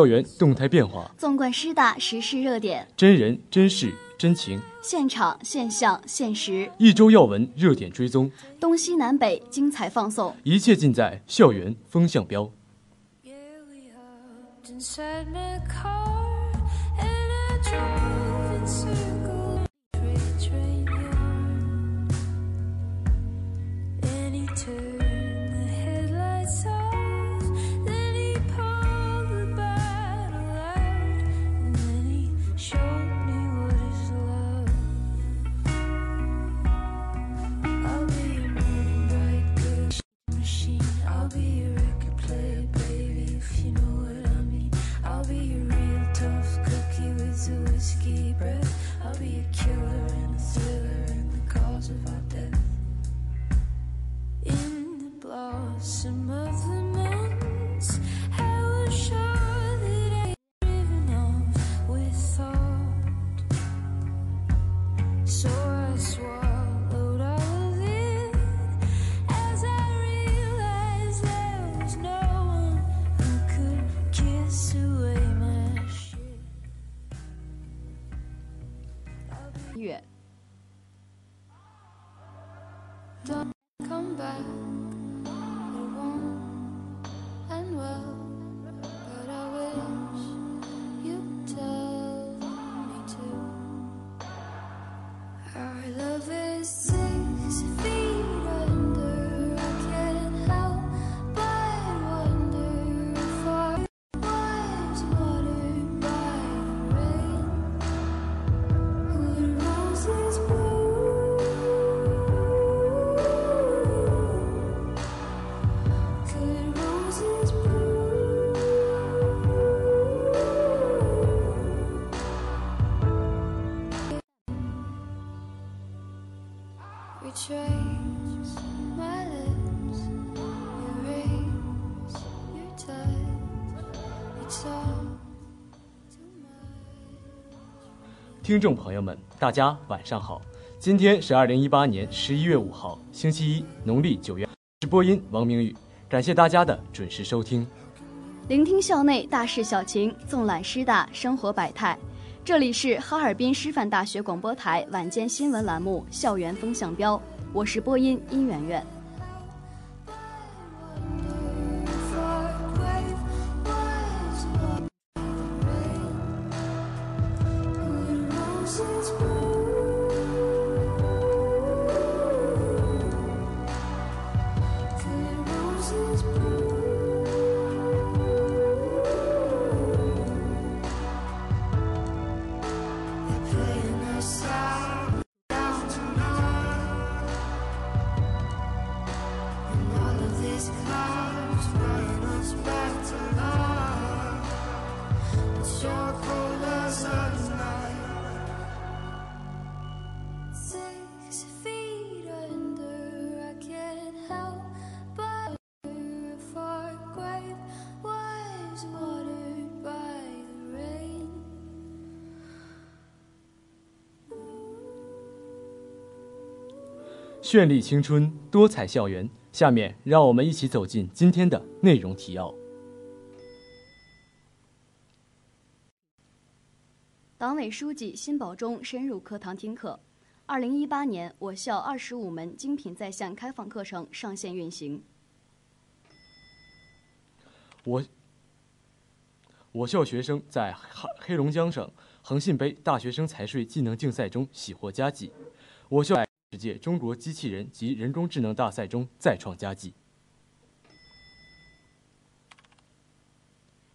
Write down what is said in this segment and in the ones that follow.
校园动态变化，纵观师大时事热点，真人真事真情，现场现象现实，一周要闻热点追踪，东西南北精彩放送，一切尽在校园风向标。whiskey breath. I'll be a killer and a thriller and the cause of our death. In the blossom of the moon. 听众朋友们，大家晚上好！今天是二零一八年十一月五号，星期一，农历九月。直播音王明宇，感谢大家的准时收听。聆听校内大事小情，纵览师大生活百态。这里是哈尔滨师范大学广播台晚间新闻栏目《校园风向标》，我是播音殷媛媛。绚丽青春，多彩校园。下面让我们一起走进今天的内容提要。党委书记辛保忠深入课堂听课。二零一八年，我校二十五门精品在线开放课程上线运行。我我校学生在黑黑龙江省恒信杯大学生财税技能竞赛中喜获佳绩。我校。世界中国机器人及人工智能大赛中再创佳绩。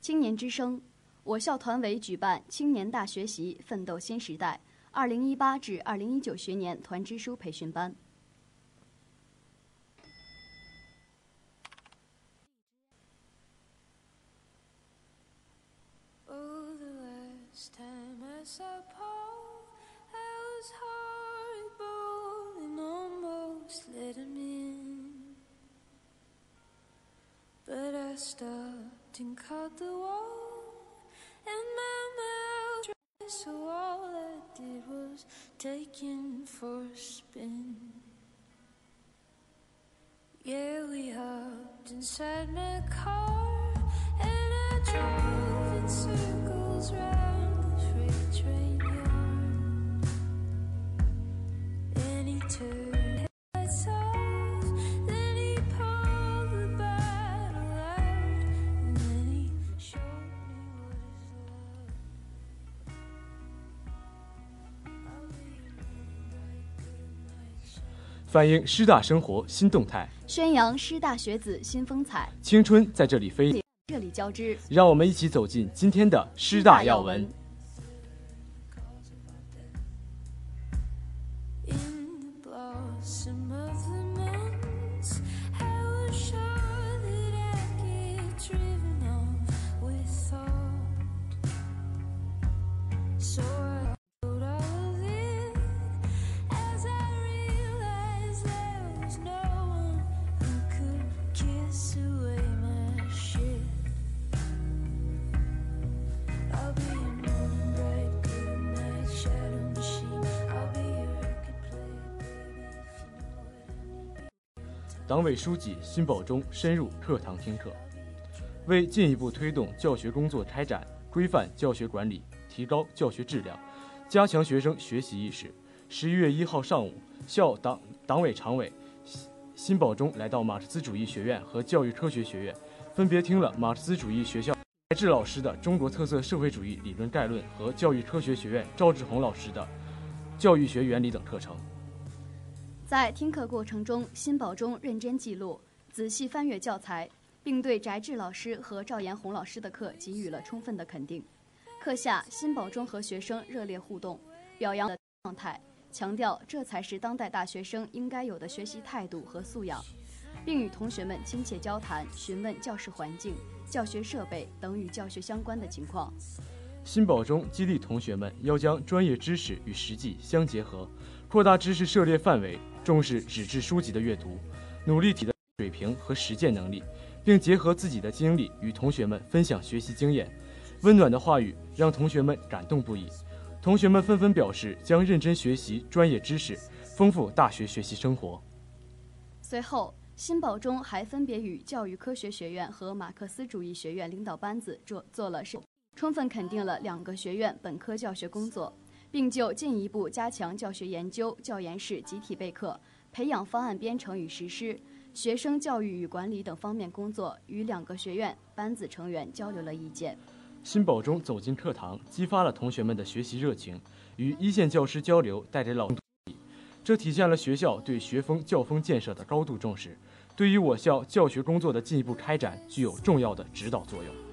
青年之声，我校团委举办“青年大学习，奋斗新时代 ”2018 至2019学年团支书培训班。stopped and cut the wall, and my mouth dry, so all I did was taken for a spin. Yeah, we hopped inside my car, and I drove in circles round the freight train. 反映师大生活新动态，宣扬师大学子新风采。青春在这里飞，这里交织。让我们一起走进今天的师大要闻。党委书记辛保忠深入课堂听课，为进一步推动教学工作开展、规范教学管理、提高教学质量、加强学生学习意识，十一月一号上午，校党党委常委辛保忠来到马克思主义学院和教育科学学院，分别听了马克思主义学校白志老师的《中国特色社会主义理论概论》和教育科学学院赵志红老师的《教育学原理》等课程。在听课过程中，辛保忠认真记录、仔细翻阅教材，并对翟志老师和赵延红老师的课给予了充分的肯定。课下，辛保忠和学生热烈互动，表扬的状态，强调这才是当代大学生应该有的学习态度和素养，并与同学们亲切交谈，询问教室环境、教学设备等与教学相关的情况。辛保忠激励同学们要将专业知识与实际相结合，扩大知识涉猎范围。重视纸质书籍的阅读，努力提的水平和实践能力，并结合自己的经历与同学们分享学习经验。温暖的话语让同学们感动不已，同学们纷纷表示将认真学习专业知识，丰富大学学习生活。随后，新保中还分别与教育科学学院和马克思主义学院领导班子做做了是，充分肯定了两个学院本科教学工作。并就进一步加强教学研究、教研室集体备课、培养方案编程与实施、学生教育与管理等方面工作，与两个学院班子成员交流了意见。辛保忠走进课堂，激发了同学们的学习热情，与一线教师交流，带给老这体现了学校对学风教风建设的高度重视，对于我校教学工作的进一步开展具有重要的指导作用。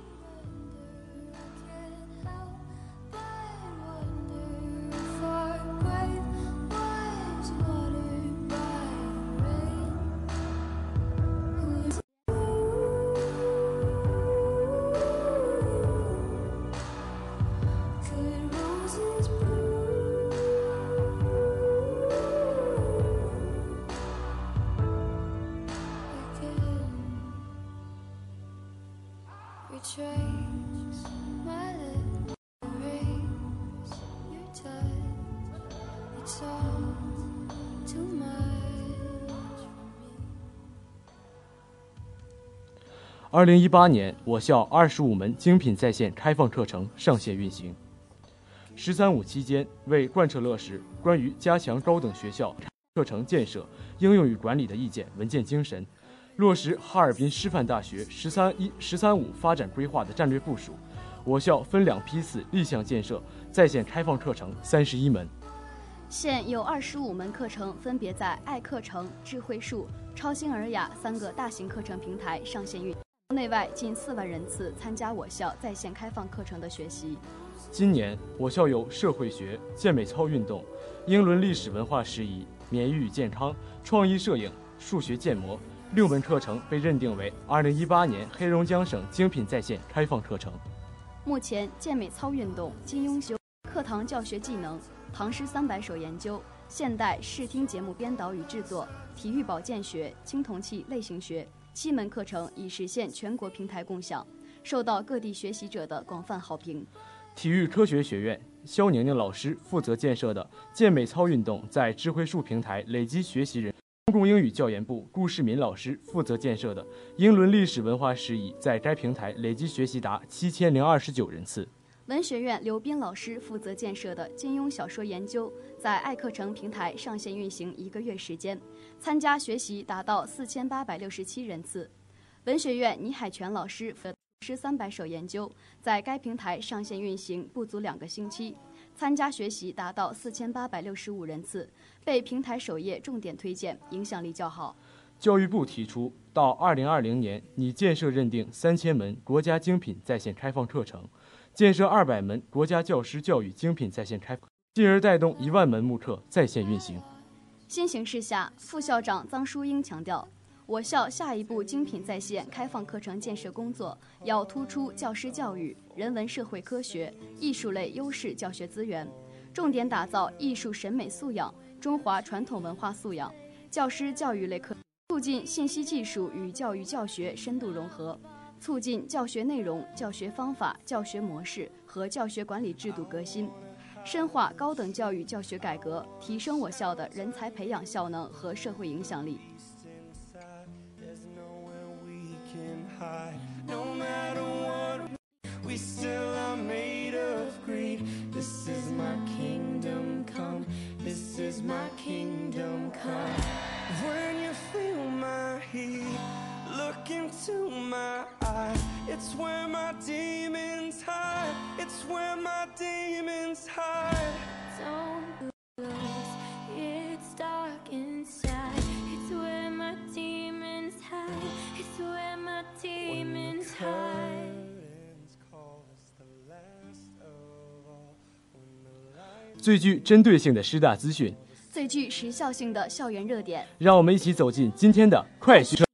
二零一八年，我校二十五门精品在线开放课程上线运行。“十三五”期间，为贯彻落实关于加强高等学校课程建设、应用与管理的意见文件精神，落实哈尔滨师范大学“十三一”“十三五”发展规划的战略部署，我校分两批次立项建设在线开放课程三十一门。现有二十五门课程分别在爱课程、智慧树、超星尔雅三个大型课程平台上线运。内外近四万人次参加我校在线开放课程的学习。今年我校有社会学、健美操运动、英伦历史文化拾遗、免疫与健康、创意摄影、数学建模六门课程被认定为2018年黑龙江省精品在线开放课程。目前，健美操运动、金庸修课堂教学技能、唐诗三百首研究、现代视听节目编导与制作、体育保健学、青铜器类型学。七门课程已实现全国平台共享，受到各地学习者的广泛好评。体育科学学院肖宁宁老师负责建设的健美操运动在智慧树平台累积学习人。公共英语教研部顾世民老师负责建设的英伦历史文化事宜在该平台累计学习达七千零二十九人次。文学院刘斌老师负责建设的金庸小说研究在爱课程平台上线运行一个月时间。参加学习达到四千八百六十七人次，文学院倪海泉老师的诗三百首研究在该平台上线运行不足两个星期，参加学习达到四千八百六十五人次，被平台首页重点推荐，影响力较好。教育部提出，到二零二零年拟建设认定三千门国家精品在线开放课程，建设二百门国家教师教育精品在线开，进而带动一万门慕课在线运行。新形势下，副校长臧淑英强调，我校下一步精品在线开放课程建设工作要突出教师教育、人文社会科学、艺术类优势教学资源，重点打造艺术审美素养、中华传统文化素养、教师教育类课。促进信息技术与教育教学深度融合，促进教学内容、教学方法、教学模式和教学管理制度革新，深化高等教育教学改革，提升我校的人才培养效能和社会影响力。look into my eyes. It's where my demons hide. It's where my demons hide. Don't close, it's dark inside. It's where my demons hide. It's where my demons hide. 最具针对性的师大资讯， 最具时效性的校园热点，让我们一起走进今天的快讯。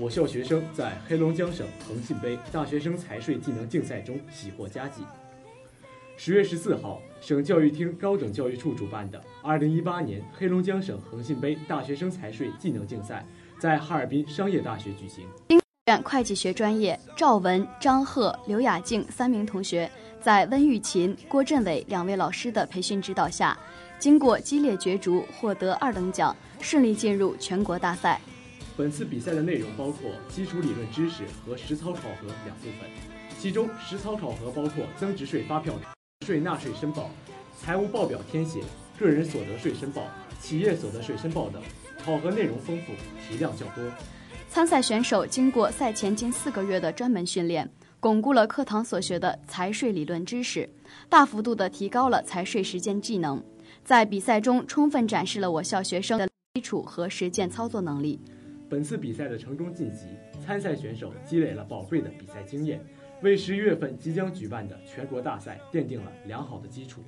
我校学生在黑龙江省恒信杯大学生财税技能竞赛中喜获佳绩。十月十四号，省教育厅高等教育处主办的二零一八年黑龙江省恒信杯大学生财税技能竞赛在哈尔滨商业大学举行。经院会计学专业赵文、张鹤、刘雅静三名同学，在温玉琴、郭振伟两位老师的培训指导下，经过激烈角逐，获得二等奖，顺利进入全国大赛。本次比赛的内容包括基础理论知识和实操考核两部分，其中实操考核包括增值税发票、税纳税申报、财务报表填写、个人所得税申报、企业所得税申报等，考核内容丰富，题量较多。参赛选手经过赛前近四个月的专门训练，巩固了课堂所学的财税理论知识，大幅度地提高了财税实践技能，在比赛中充分展示了我校学生的基础和实践操作能力。本次比赛的成功晋级，参赛选手积累了宝贵的比赛经验，为十一月份即将举办的全国大赛奠定了良好的基础。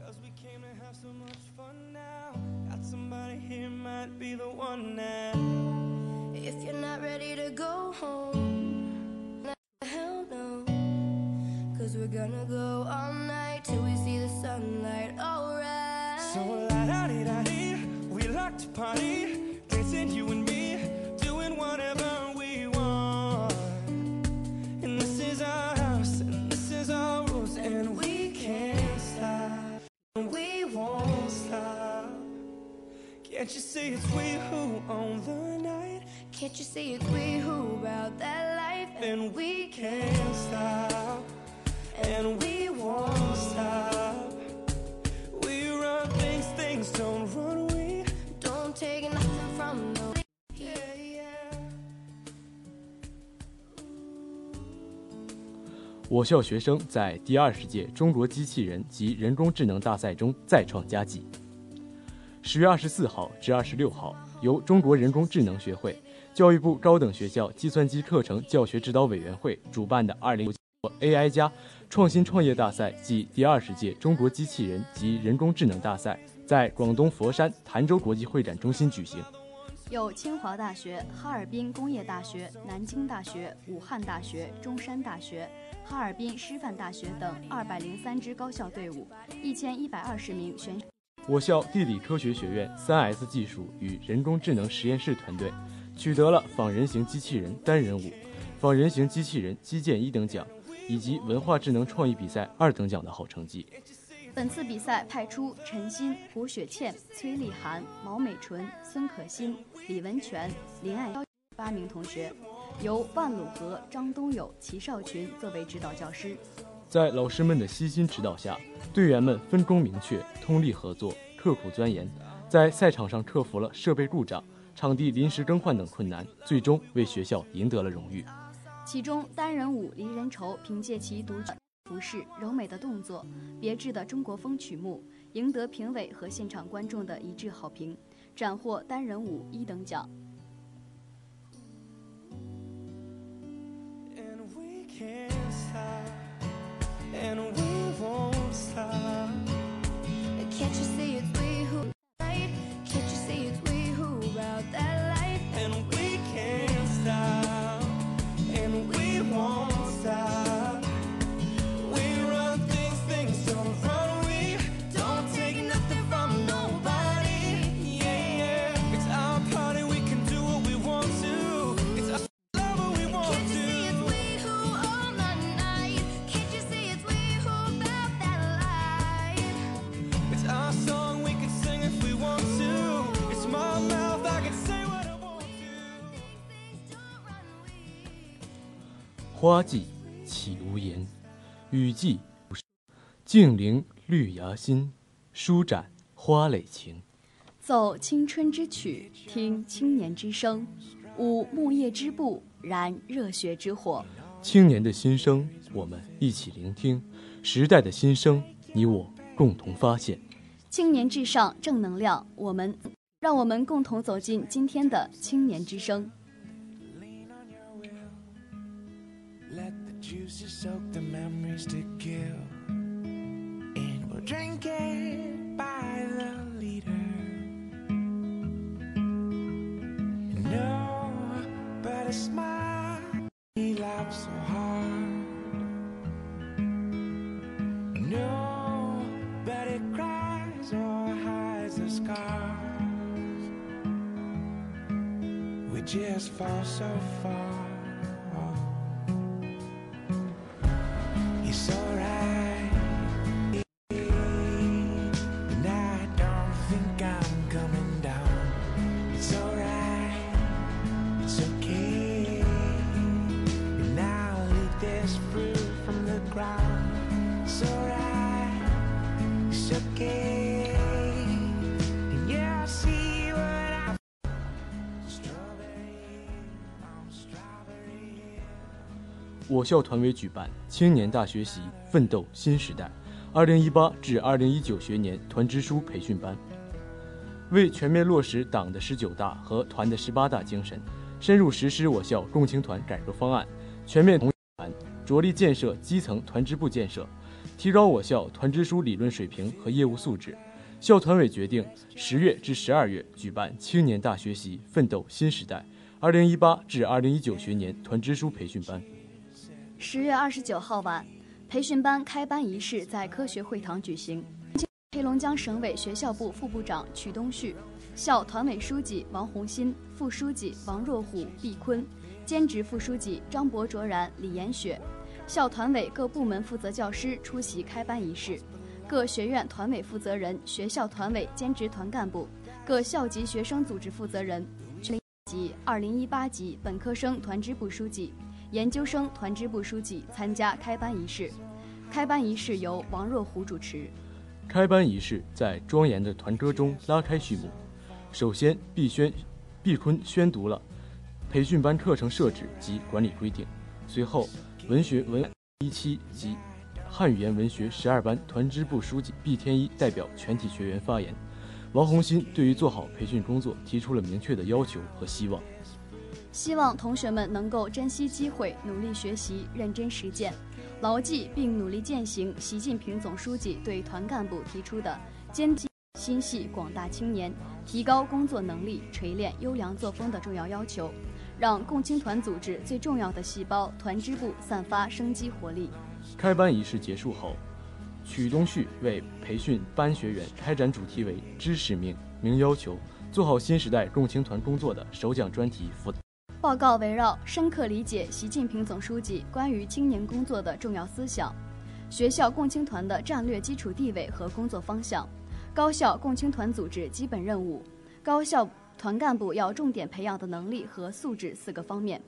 Can't you see it's we who own the night? Can't you see it's we who about that life? And we can't stop, and we won't stop. We run things, things don't run. We don't take nothing from no. Yeah, yeah. 我校学生在第二十届中国机器人及人工智能大赛中再创佳绩。十月二十四号至二十六号，由中国人工智能学会、教育部高等学校计算机课程教学指导委员会主办的二零 AI 加创新创业大赛暨第二十届中国机器人及人工智能大赛，在广东佛山潭州国际会展中心举行。有清华大学、哈尔滨工业大学、南京大学、武汉大学、中山大学、哈尔滨师范大学等二百零三支高校队伍，一千一百二十名选。我校地理科学学院三 S 技术与人工智能实验室团队取得了仿人形机器人单人舞、仿人形机器人击剑一等奖，以及文化智能创意比赛二等奖的好成绩。本次比赛派出陈鑫、胡雪倩、崔丽涵、毛美纯、孙可欣、李文泉、林爱八名同学，由万鲁和、张东友、齐少群作为指导教师。在老师们的悉心指导下，队员们分工明确、通力合作、刻苦钻研，在赛场上克服了设备故障、场地临时更换等困难，最终为学校赢得了荣誉。其中，单人舞《离人愁》凭借其独具服饰、柔美的动作、别致的中国风曲目，赢得评委和现场观众的一致好评，斩获单人舞一等奖。and we won't stop. Can't you see it's 花季岂无言，雨季静聆绿芽心，舒展花蕾情。奏青春之曲，听青年之声，舞木叶之步，燃热血之火。青年的心声，我们一起聆听；时代的心声，你我共同发现。青年至上，正能量，我们让我们共同走进今天的青年之声。Juices soak the memories to kill. And we'll drink it by the liter. Nobody smile, he laughs so hard. Nobody cries or hides the scars. We just fall so far. 我校团委举办青年大学习奋斗新时代2018至2019学年团支书培训班，为全面落实党的十九大和团的十八大精神，深入实施我校共青团改革方案，全面同团，着力建设基层团支部建设，提高我校团支书理论水平和业务素质。校团委决定十月至十二月举办青年大学习奋斗新时代2018至2019学年团支书培训班。十月二十九号晚，培训班开班仪式在科学会堂举行。黑龙江省委学校部副部长曲东旭、校团委书记王红新、副书记王若虎、毕坤、兼职副书记张博卓然、李延雪，校团委各部门负责教师出席开班仪式，各学院团委负责人、学校团委兼职团干部、各校级学生组织负责人、级二零一八级本科生团支部书记。研究生团支部书记参加开班仪式，开班仪式由王若虎主持。开班仪式在庄严的团歌中拉开序幕。首先，毕宣、毕坤宣读了培训班课程设置及管理规定。随后，文学文一期及汉语言文学十二班团支部书记毕天一代表全体学员发言。王红新对于做好培训工作提出了明确的要求和希望。希望同学们能够珍惜机会，努力学习，认真实践，牢记并努力践行习近平总书记对团干部提出的坚定心系广大青年、提高工作能力、锤炼优良作风的重要要求，让共青团组织最重要的细胞团支部散发生机活力。开班仪式结束后，曲东旭为培训班学员开展主题为“知使命，明要求，做好新时代共青团工作”的首讲专题辅导。报告围绕深刻理解习近平总书记关于青年工作的重要思想，学校共青团的战略基础地位和工作方向，高校共青团组织基本任务，高校团干部要重点培养的能力和素质四个方面，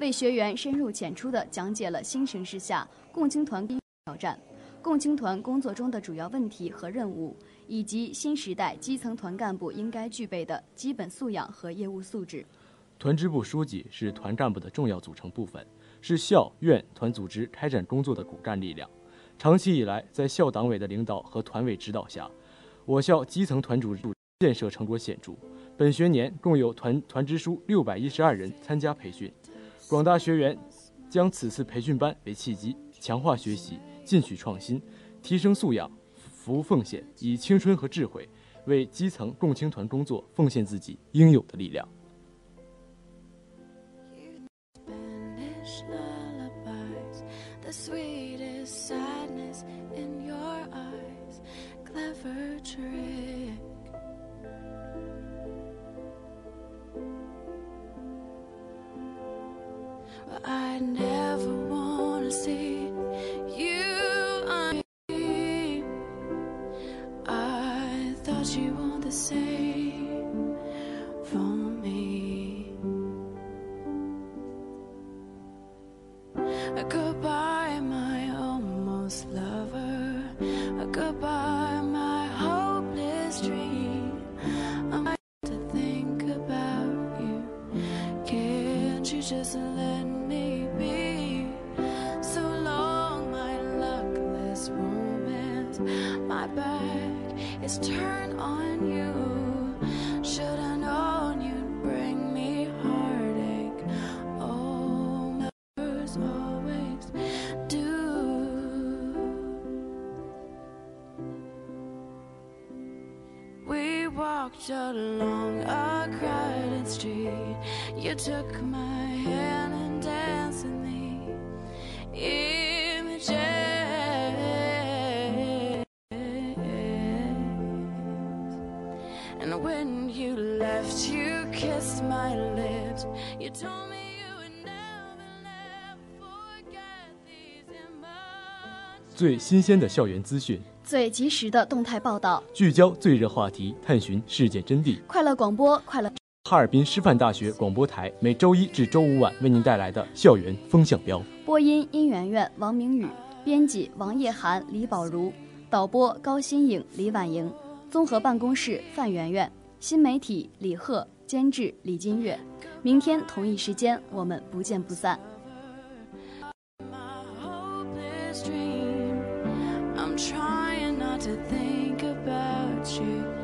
为学员深入浅出地讲解了新形势下共青团挑战、共青团工作中的主要问题和任务，以及新时代基层团干部应该具备的基本素养和业务素质。团支部书记是团干部的重要组成部分，是校院团组织开展工作的骨干力量。长期以来，在校党委的领导和团委指导下，我校基层团组织建设成果显著。本学年共有团团支书六百一十二人参加培训，广大学员将此次培训班为契机，强化学习，进取创新，提升素养，服务奉献，以青春和智慧为基层共青团工作奉献自己应有的力量。the sweet just let me be? So long, my luckless romance. My back is turned on you. Lips. You told me you would never, never forget these images. 最新鲜的校园资讯，最及时的动态报道，聚焦最热话题，探寻事件真谛。快乐广播，快乐。哈尔滨师范大学广播台每周一至周五晚为您带来的校园风向标。播音：殷媛媛、王明宇，编辑：王叶涵、李宝如，导播：高新颖、李婉莹，综合办公室：范媛媛，新媒体：李贺，监制：李金月。明天同一时间，我们不见不散。my hopeless dream. I'm trying not to think about you.